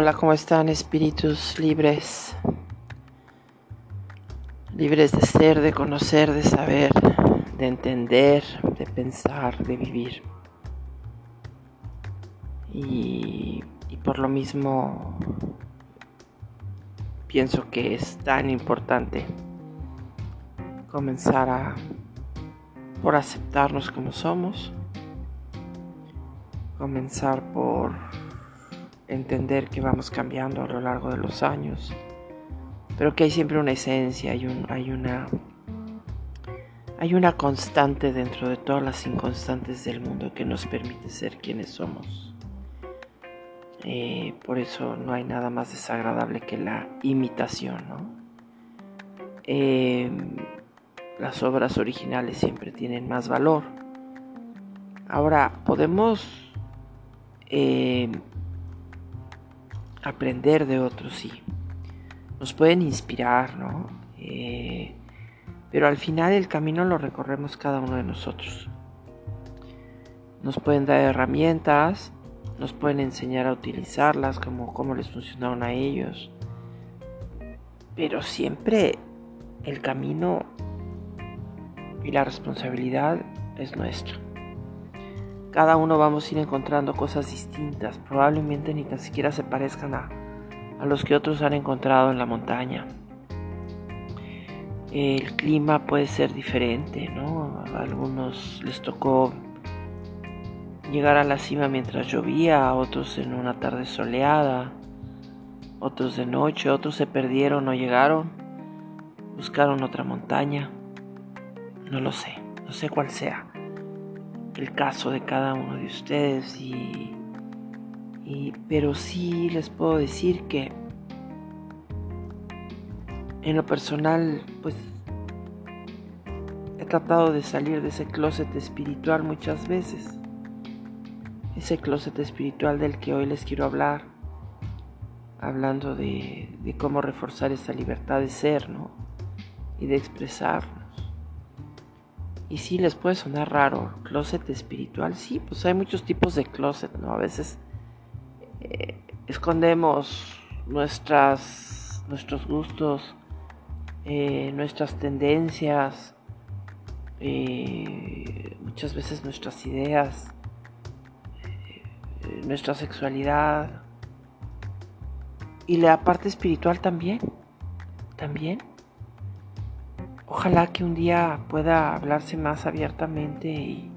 Hola, ¿cómo están espíritus libres? Libres de ser, de conocer, de saber, de entender, de pensar, de vivir. Y, y por lo mismo pienso que es tan importante comenzar a por aceptarnos como somos, comenzar por entender que vamos cambiando a lo largo de los años, pero que hay siempre una esencia, hay, un, hay, una, hay una constante dentro de todas las inconstantes del mundo que nos permite ser quienes somos. Eh, por eso no hay nada más desagradable que la imitación, em, las obras originales siempre tienen más valor. Ahora, podemos em, aprender de otros, sí. Nos pueden inspirar, ¿no? Eh, pero al final el camino lo recorremos cada uno de nosotros. Nos pueden dar herramientas, nos pueden enseñar a utilizarlas, como cómo les funcionaron a ellos. Pero siempre el camino y la responsabilidad es nuestra. Cada uno vamos a ir encontrando cosas distintas, probablemente ni tan siquiera se parezcan a, a los que otros han encontrado en la montaña. El clima puede ser diferente, ¿no? A algunos les tocó llegar a la cima mientras llovía, a otros en una tarde soleada, otros de noche, otros se perdieron o llegaron, buscaron otra montaña. No lo sé, no sé cuál sea el caso de cada uno de ustedes y, pero sí les puedo decir que en lo personal pues he tratado de salir de ese closet espiritual muchas veces ese closet espiritual del que hoy les quiero hablar hablando de, de cómo reforzar esa libertad de ser ¿no? y de expresar y sí, les puede sonar raro, closet espiritual. Sí, pues hay muchos tipos de closet, ¿no? A veces eh, escondemos nuestras, nuestros gustos, eh, nuestras tendencias, eh, muchas veces nuestras ideas, nuestra sexualidad y la parte espiritual también, también. Ojalá que un día pueda hablarse más abiertamente y,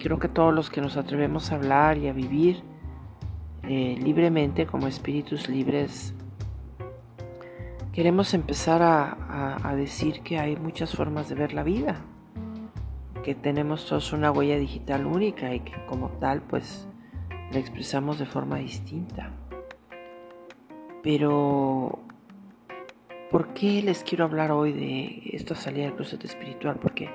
creo que todos los que nos atrevemos a hablar y a vivir eh, libremente como espíritus libres, queremos empezar a, decir que hay muchas formas de ver la vida, que tenemos todos una huella digital única y que como tal pues la expresamos de forma distinta. Pero ¿Por qué les quiero hablar hoy de esta salida del closet espiritual? Porque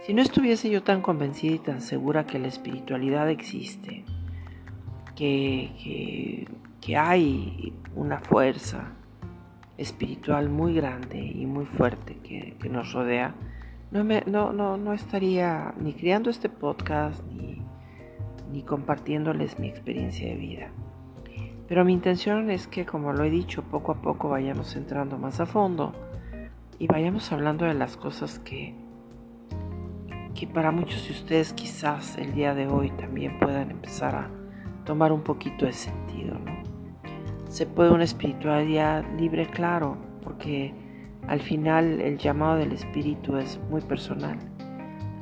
si no estuviese yo tan convencida y tan segura que la espiritualidad existe, que, que, hay una fuerza espiritual muy grande y muy fuerte que, nos rodea, no, me, no, no, no, estaría ni creando este podcast ni, ni compartiéndoles mi experiencia de vida. Pero mi intención es que, como lo he dicho, poco a poco vayamos entrando más a fondo y vayamos hablando de las cosas que, que para muchos de ustedes quizás el día de hoy también puedan empezar a tomar un poquito de sentido. Se puede una espiritualidad libre, claro, porque al final el llamado del espíritu es muy personal,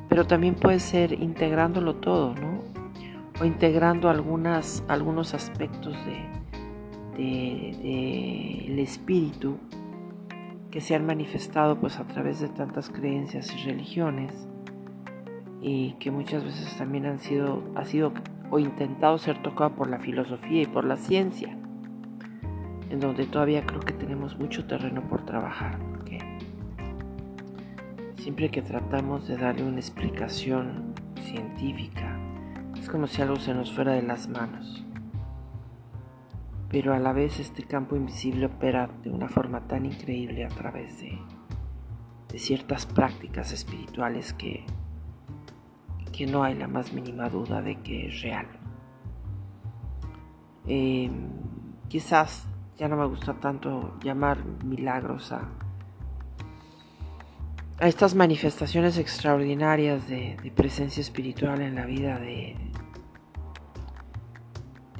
pero también puede ser integrándolo todo, ¿no? O integrando algunas, algunos aspectos de, del espíritu que se han manifestado pues a través de tantas creencias y religiones y que muchas veces también han sido, ha sido o intentado ser tocado por la filosofía y por la ciencia, en donde todavía creo que tenemos mucho terreno por trabajar, porque siempre que tratamos de darle una explicación científica, es como si algo se nos fuera de las manos pero a la vez este campo invisible opera de una forma tan increíble a través de, ciertas prácticas espirituales que, que no hay la más mínima duda de que es real. eh, quizás ya no me gusta tanto llamar milagros a, a estas manifestaciones extraordinarias de, presencia espiritual en la vida de,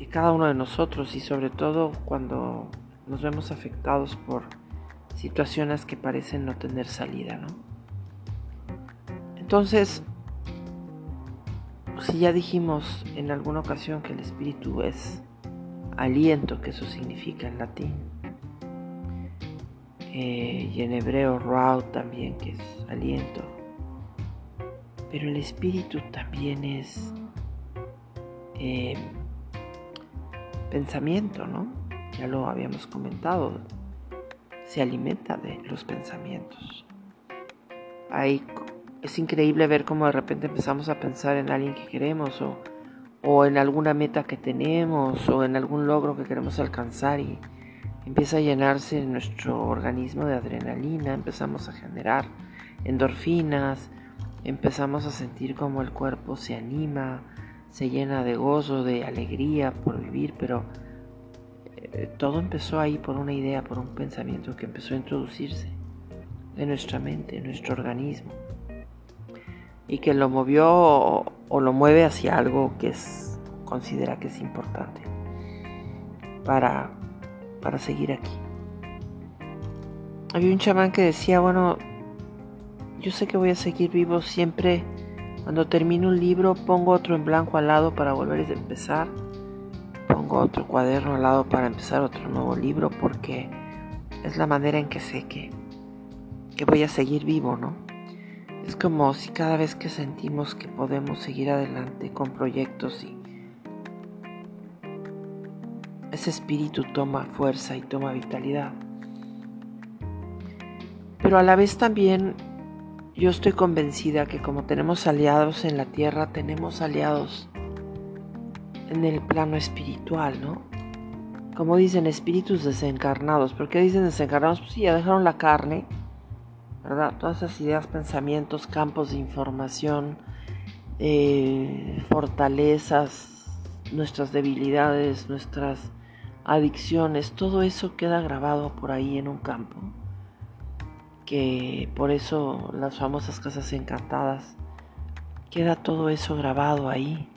de cada uno de nosotros y sobre todo cuando nos vemos afectados por situaciones que parecen no tener salida, ¿no? Entonces, si ya dijimos en alguna ocasión que el espíritu es aliento, que eso significa en latín, eh, y en hebreo Rao también, que es aliento, pero el espíritu también es eh, pensamiento, ¿no? Ya lo habíamos comentado, se alimenta de los pensamientos. Hay es increíble ver cómo de repente empezamos a pensar en alguien que queremos o, en alguna meta que tenemos o en algún logro que queremos alcanzar y empieza a llenarse nuestro organismo de adrenalina, empezamos a generar endorfinas, empezamos a sentir como el cuerpo se anima, se llena de gozo, de alegría por vivir, pero eh, todo empezó ahí por una idea, por un pensamiento que empezó a introducirse en nuestra mente, en nuestro organismo y que lo movió o, lo mueve hacia algo que es, considera que es importante para, para seguir aquí. Había un chamán que decía, bueno, yo sé que voy a seguir vivo siempre. Cuando termino un libro pongo otro en blanco al lado para volver a empezar. Pongo otro cuaderno al lado para empezar otro nuevo libro porque es la manera en que sé que, que voy a seguir vivo, ¿no? Es como si cada vez que sentimos que podemos seguir adelante con proyectos y ese espíritu toma fuerza y toma vitalidad. Pero a la vez también yo estoy convencida que como tenemos aliados en la tierra, tenemos aliados en el plano espiritual, ¿no? Como dicen espíritus desencarnados. ¿Por qué dicen desencarnados? Pues sí, ya dejaron la carne ¿verdad? Todas esas ideas, pensamientos, campos de información, eh, fortalezas, nuestras debilidades, nuestras adicciones, todo eso queda grabado por ahí en un campo. Que por eso las famosas casas encantadas, queda todo eso grabado ahí.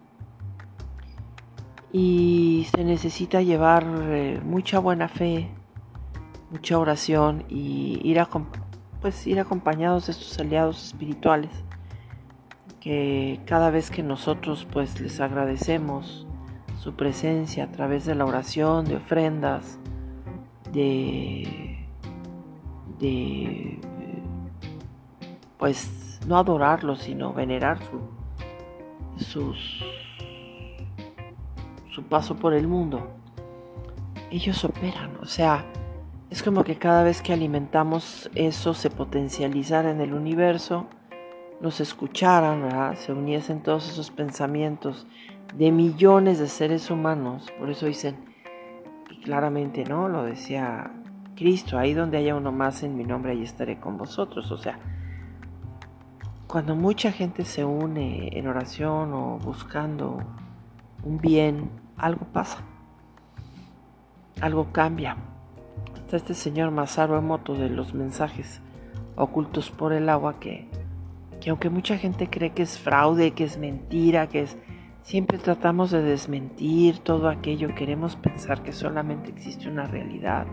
Y se necesita llevar eh, mucha buena fe, mucha oración y ir a pues ir acompañados de estos aliados espirituales que cada vez que nosotros pues les agradecemos su presencia a través de la oración, de ofrendas, de, de pues no adorarlos, sino venerar su, su paso por el mundo. Ellos operan, o sea, es como que cada vez que alimentamos eso se potencializara en el universo, nos escucharan, se uniesen todos esos pensamientos de millones de seres humanos. Por eso dicen, y claramente, ¿no? Lo decía Cristo, ahí donde haya uno más en mi nombre, ahí estaré con vosotros. O sea, cuando mucha gente se une en oración o buscando un bien, algo pasa, algo cambia este señor Masaru Emoto de los mensajes ocultos por el agua que, que aunque mucha gente cree que es fraude, que es mentira, que es... Siempre tratamos de desmentir todo aquello, queremos pensar que solamente existe una realidad.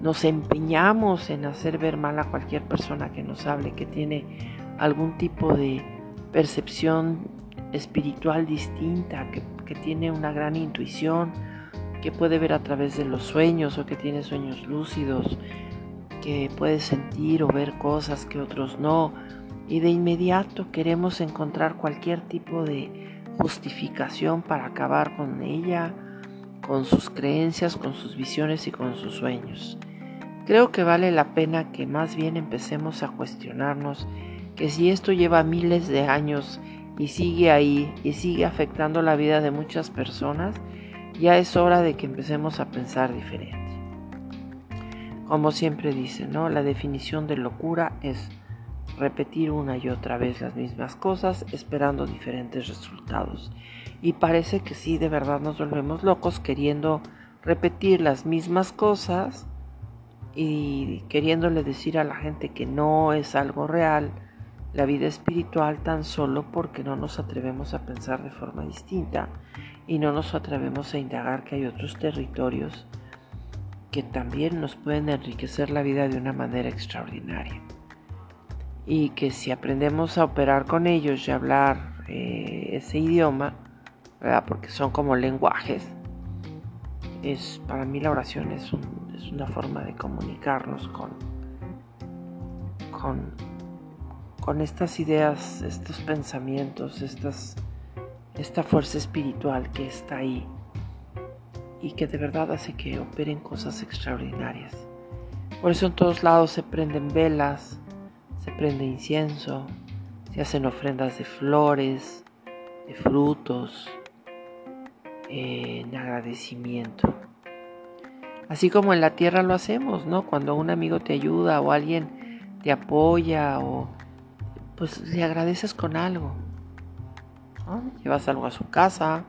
Nos empeñamos en hacer ver mal a cualquier persona que nos hable, que tiene algún tipo de percepción espiritual distinta, que, tiene una gran intuición, que puede ver a través de los sueños o que tiene sueños lúcidos, que puede sentir o ver cosas que otros no. Y de inmediato queremos encontrar cualquier tipo de justificación para acabar con ella, con sus creencias, con sus visiones y con sus sueños. Creo que vale la pena que más bien empecemos a cuestionarnos que si esto lleva miles de años y sigue ahí y sigue afectando la vida de muchas personas, ya es hora de que empecemos a pensar diferente. Como siempre dice, ¿no? La definición de locura es repetir una y otra vez las mismas cosas esperando diferentes resultados. Y parece que sí, de verdad nos volvemos locos queriendo repetir las mismas cosas y queriéndole decir a la gente que no es algo real la vida espiritual tan solo porque no nos atrevemos a pensar de forma distinta y no nos atrevemos a indagar que hay otros territorios que también nos pueden enriquecer la vida de una manera extraordinaria. Y que si aprendemos a operar con ellos y hablar eh, ese idioma, porque son como lenguajes, es, para mí la oración es, es una forma de comunicarnos con, con, con estas ideas, estos pensamientos, estas, esta fuerza espiritual que está ahí y que de verdad hace que operen cosas extraordinarias. Por eso en todos lados se prenden velas, se prende incienso, se hacen ofrendas de flores, de frutos, en agradecimiento. Así como en la tierra lo hacemos, ¿no? Cuando un amigo te ayuda o alguien te apoya o pues le agradeces con algo. Llevas algo a su casa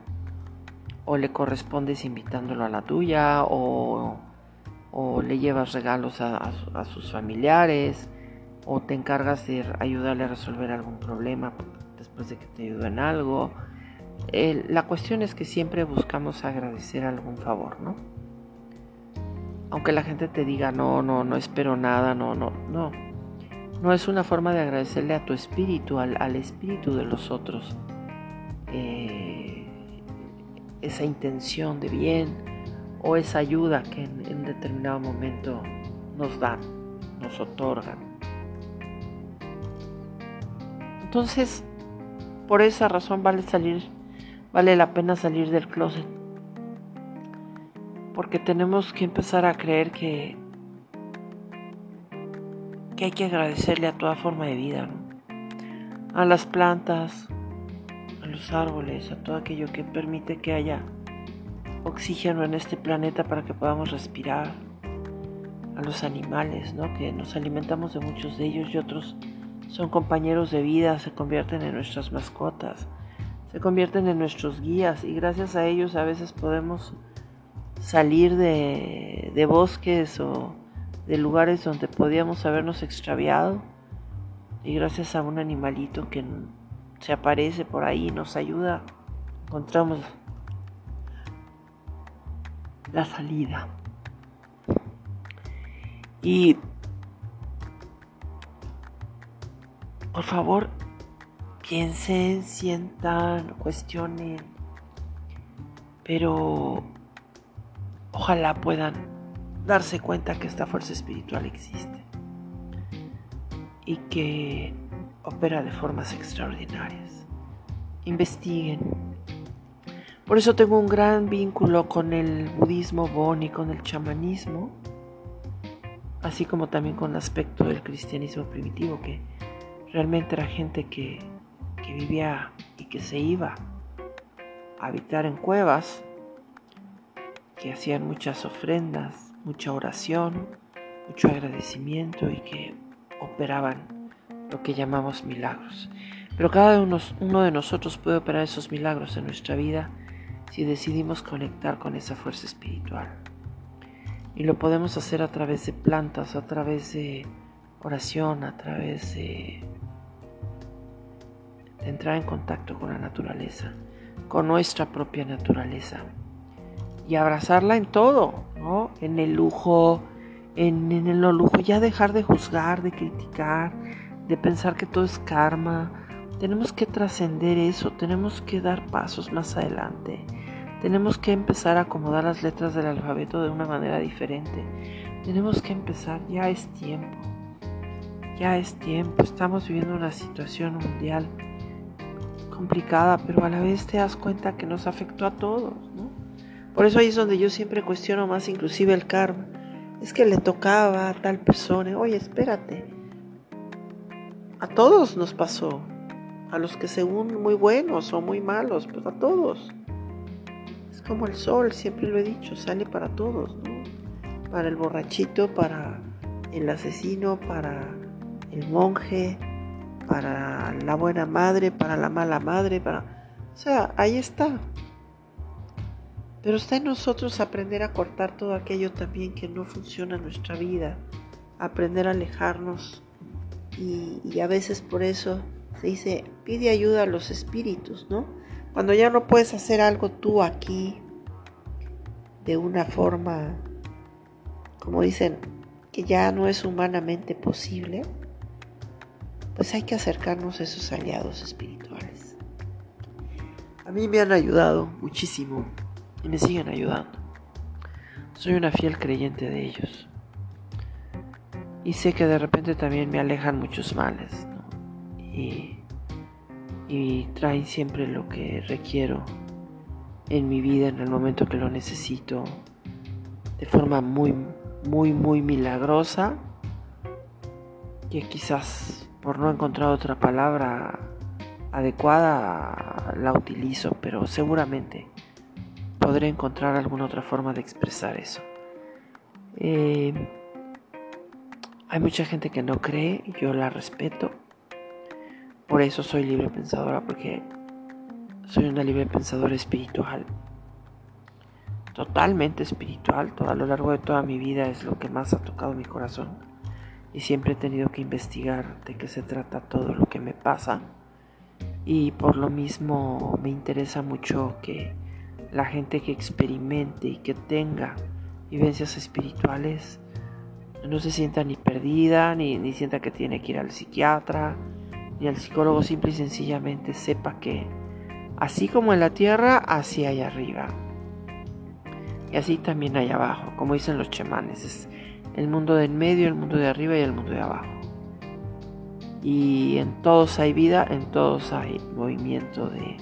o le correspondes invitándolo a la tuya o, le llevas regalos a, sus familiares o te encargas de ayudarle a resolver algún problema después de que te ayudó en algo la cuestión es que siempre buscamos agradecer algún favor, ¿no? Aunque la gente te diga, no, no, no espero nada, no, no, no. No es una forma de agradecerle a tu espíritu, al, espíritu de los otros, eh, esa intención de bien o esa ayuda que en, en determinado momento nos dan, nos otorgan. Entonces, por esa razón vale salir vale la pena salir del closet. Porque tenemos que empezar a creer que, que hay que agradecerle a toda forma de vida, a las plantas, a los árboles, a todo aquello que permite que haya oxígeno en este planeta para que podamos respirar, a los animales, ¿no? que nos alimentamos de muchos de ellos y otros son compañeros de vida, se convierten en nuestras mascotas se convierten en nuestros guías y gracias a ellos a veces podemos salir de, bosques o de lugares donde podíamos habernos extraviado y gracias a un animalito que se aparece por ahí y nos ayuda, encontramos la salida. Y por favor, piensen, sientan, cuestionen, pero ojalá puedan darse cuenta que esta fuerza espiritual existe y que opera de formas extraordinarias. Investiguen. Por eso tengo un gran vínculo con el budismo Bon y con el chamanismo, así como también con el aspecto del cristianismo primitivo, que realmente era gente que que vivía y que se iba a habitar en cuevas, que hacían muchas ofrendas, mucha oración, mucho agradecimiento y que operaban lo que llamamos milagros. Pero cada uno, de nosotros puede operar esos milagros en nuestra vida si decidimos conectar con esa fuerza espiritual. Y lo podemos hacer a través de plantas, a través de oración, a través de entrar en contacto con la naturaleza, con nuestra propia naturaleza y abrazarla en todo, ¿no? En el lujo, en, en el lujo, ya dejar de juzgar, de criticar, de pensar que todo es karma. Tenemos que trascender eso, tenemos que dar pasos más adelante. Tenemos que empezar a acomodar las letras del alfabeto de una manera diferente. Tenemos que empezar, ya es tiempo. Ya es tiempo, estamos viviendo una situación mundial complicada, pero a la vez te das cuenta que nos afectó a todos, ¿no? Por eso ahí es donde yo siempre cuestiono más inclusive el karma. Es que le tocaba a tal persona, oye, espérate. A todos nos pasó. A los que según muy buenos o muy malos, pues a todos. Es como el sol, siempre lo he dicho, sale para todos, ¿no? Para el borrachito, para el asesino, para el monje, para la buena madre, para la mala madre, para O sea, ahí está. Pero está en nosotros aprender a cortar todo aquello también que no funciona en nuestra vida, aprender a alejarnos y, a veces por eso se dice, pide ayuda a los espíritus, ¿no? Cuando ya no puedes hacer algo tú aquí de una forma, como dicen, que ya no es humanamente posible, pues hay que acercarnos a esos aliados espirituales. A mí me han ayudado muchísimo y me siguen ayudando. Soy una fiel creyente de ellos. Y sé que de repente también me alejan muchos males y, y traen siempre lo que requiero en mi vida en el momento que lo necesito de forma muy, muy, muy milagrosa que quizás por no encontrar otra palabra adecuada la utilizo, pero seguramente podré encontrar alguna otra forma de expresar eso. Eh, hay mucha gente que no cree, yo la respeto. Por eso soy libre pensadora, porque soy una libre pensadora espiritual. Totalmente espiritual. Todo, a lo largo de toda mi vida es lo que más ha tocado mi corazón. Y siempre he tenido que investigar de qué se trata todo lo que me pasa. Y por lo mismo me interesa mucho que la gente que experimente y que tenga vivencias espirituales no se sienta ni perdida, ni, ni sienta que tiene que ir al psiquiatra, ni al psicólogo, simple y sencillamente sepa que así como en la tierra, así hay arriba. Y así también hay abajo, como dicen los chamanes, es el mundo del medio, el mundo de arriba y el mundo de abajo. Y en todos hay vida, en todos hay movimiento de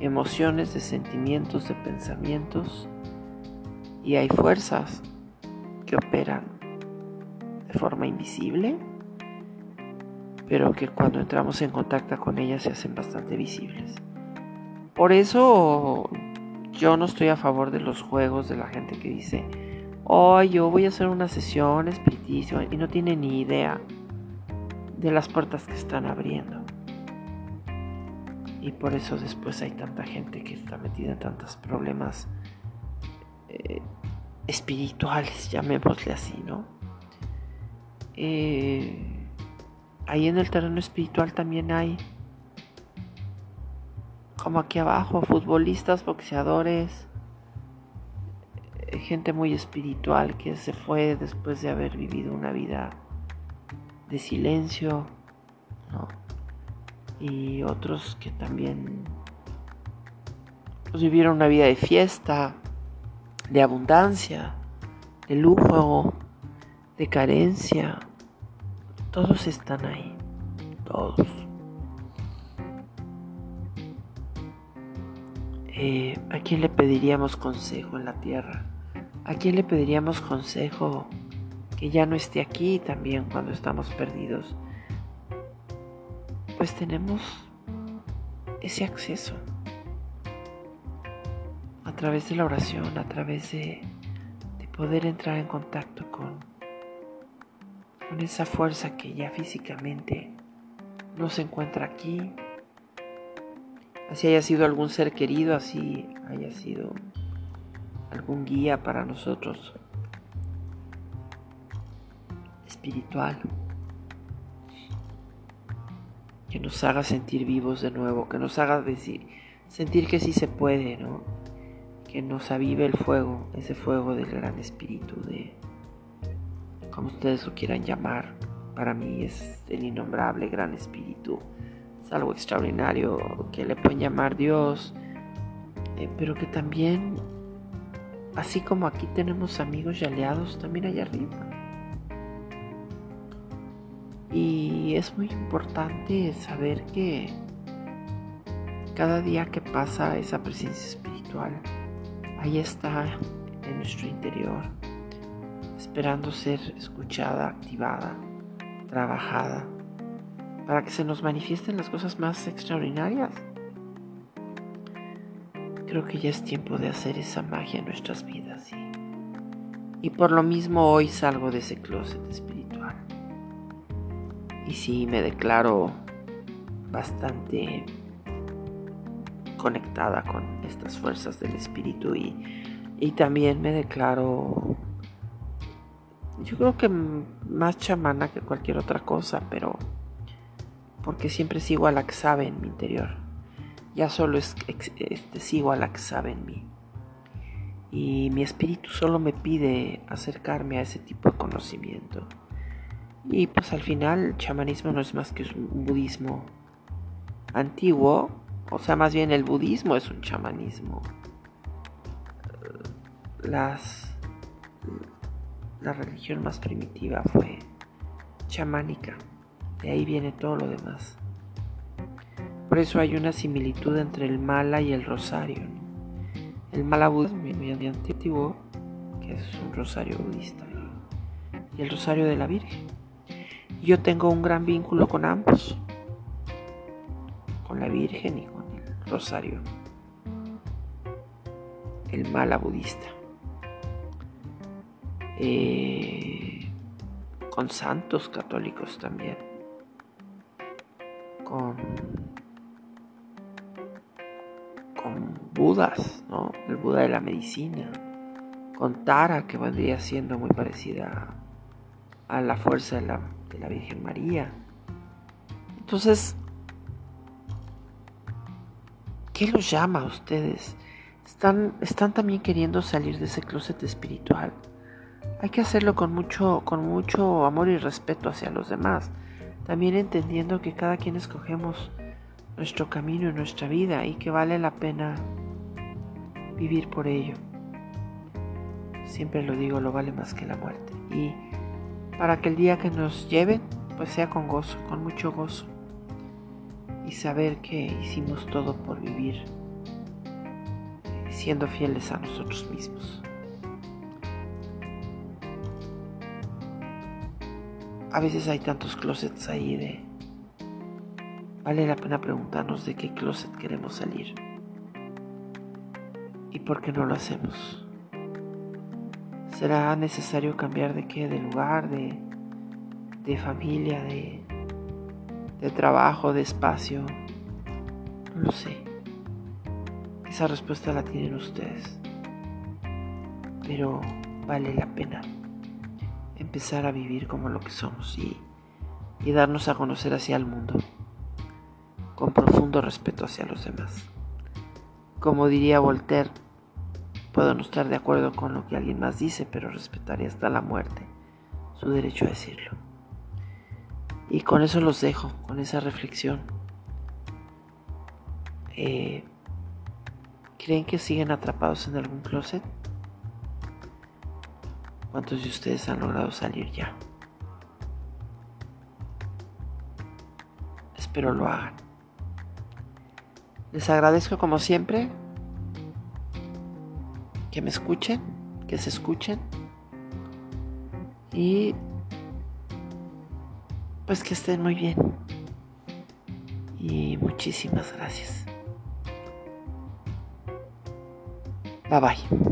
emociones, de sentimientos, de pensamientos. Y hay fuerzas que operan de forma invisible, pero que cuando entramos en contacto con ellas se hacen bastante visibles. Por eso yo no estoy a favor de los juegos de la gente que dice, oh, yo voy a hacer una sesión espiritísima y no tiene ni idea de las puertas que están abriendo. Y por eso después hay tanta gente que está metida en tantos problemas eh, espirituales, llamémosle así, ¿no? Eh, ahí en el terreno espiritual también hay, como aquí abajo, futbolistas, boxeadores, eh, gente muy espiritual que se fue después de haber vivido una vida de silencio, ¿no? Y otros que también pues, vivieron una vida de fiesta, de abundancia, de lujo, de carencia. Todos están ahí, todos. Eh, ¿A quién le pediríamos consejo en la tierra? ¿A quién le pediríamos consejo que ya no esté aquí también cuando estamos perdidos? Pues tenemos ese acceso a través de la oración, a través de, poder entrar en contacto con, con esa fuerza que ya físicamente no se encuentra aquí. Así haya sido algún ser querido, así haya sido algún guía para nosotros espiritual que nos haga sentir vivos de nuevo, que nos haga decir, sentir que sí se puede, ¿no? Que nos avive el fuego, ese fuego del gran espíritu, de como ustedes lo quieran llamar. Para mí es el innombrable gran espíritu. Es algo extraordinario que le pueden llamar Dios, eh, pero que también, así como aquí tenemos amigos y aliados, también allá arriba. Y es muy importante saber que cada día que pasa esa presencia espiritual, ahí está en nuestro interior, esperando ser escuchada, activada, trabajada, para que se nos manifiesten las cosas más extraordinarias. Creo que ya es tiempo de hacer esa magia en nuestras vidas y, por lo mismo hoy salgo de ese closet espiritual. Y sí, me declaro bastante conectada con estas fuerzas del espíritu y, y también me declaro, yo creo que más chamana que cualquier otra cosa, pero porque siempre sigo a la que sabe en mi interior. Ya solo es, este, sigo a la que sabe en mí. Y mi espíritu solo me pide acercarme a ese tipo de conocimiento. Y pues al final el chamanismo no es más que un budismo antiguo, o sea, más bien el budismo es un chamanismo. Las, la religión más primitiva fue chamánica, de ahí viene todo lo demás. Por eso hay una similitud entre el mala y el rosario. El mala budismo antiguo, que es un rosario budista, y el rosario de la Virgen. Yo tengo un gran vínculo con ambos, con la Virgen y con el rosario, el mala budista, eh, con santos católicos también, con, con budas, ¿no? el Buda de la medicina, con Tara, que vendría siendo muy parecida a la fuerza de la de la Virgen María. Entonces, ¿qué los llama a ustedes? Están, están también queriendo salir de ese closet espiritual. Hay que hacerlo con mucho, con mucho amor y respeto hacia los demás. También entendiendo que cada quien escogemos nuestro camino y nuestra vida y que vale la pena vivir por ello. Siempre lo digo, lo vale más que la muerte. Y para que el día que nos lleven pues sea con gozo, con mucho gozo y saber que hicimos todo por vivir siendo fieles a nosotros mismos. A veces hay tantos closets ahí de... Vale la pena preguntarnos de qué closet queremos salir y por qué no lo hacemos. ¿Será necesario cambiar de qué? De lugar, de, de familia, de, de trabajo, de espacio. No lo sé. Esa respuesta la tienen ustedes. Pero vale la pena empezar a vivir como lo que somos y, y darnos a conocer hacia el mundo con profundo respeto hacia los demás. Como diría Voltaire, Puedo no estar de acuerdo con lo que alguien más dice, pero respetaré hasta la muerte su derecho a decirlo. Y con eso los dejo, con esa reflexión. Eh, ¿Creen que siguen atrapados en algún closet? ¿Cuántos de ustedes han logrado salir ya? Espero lo hagan. Les agradezco como siempre que me escuchen, que se escuchen y pues que estén muy bien. Y muchísimas gracias. Bye bye.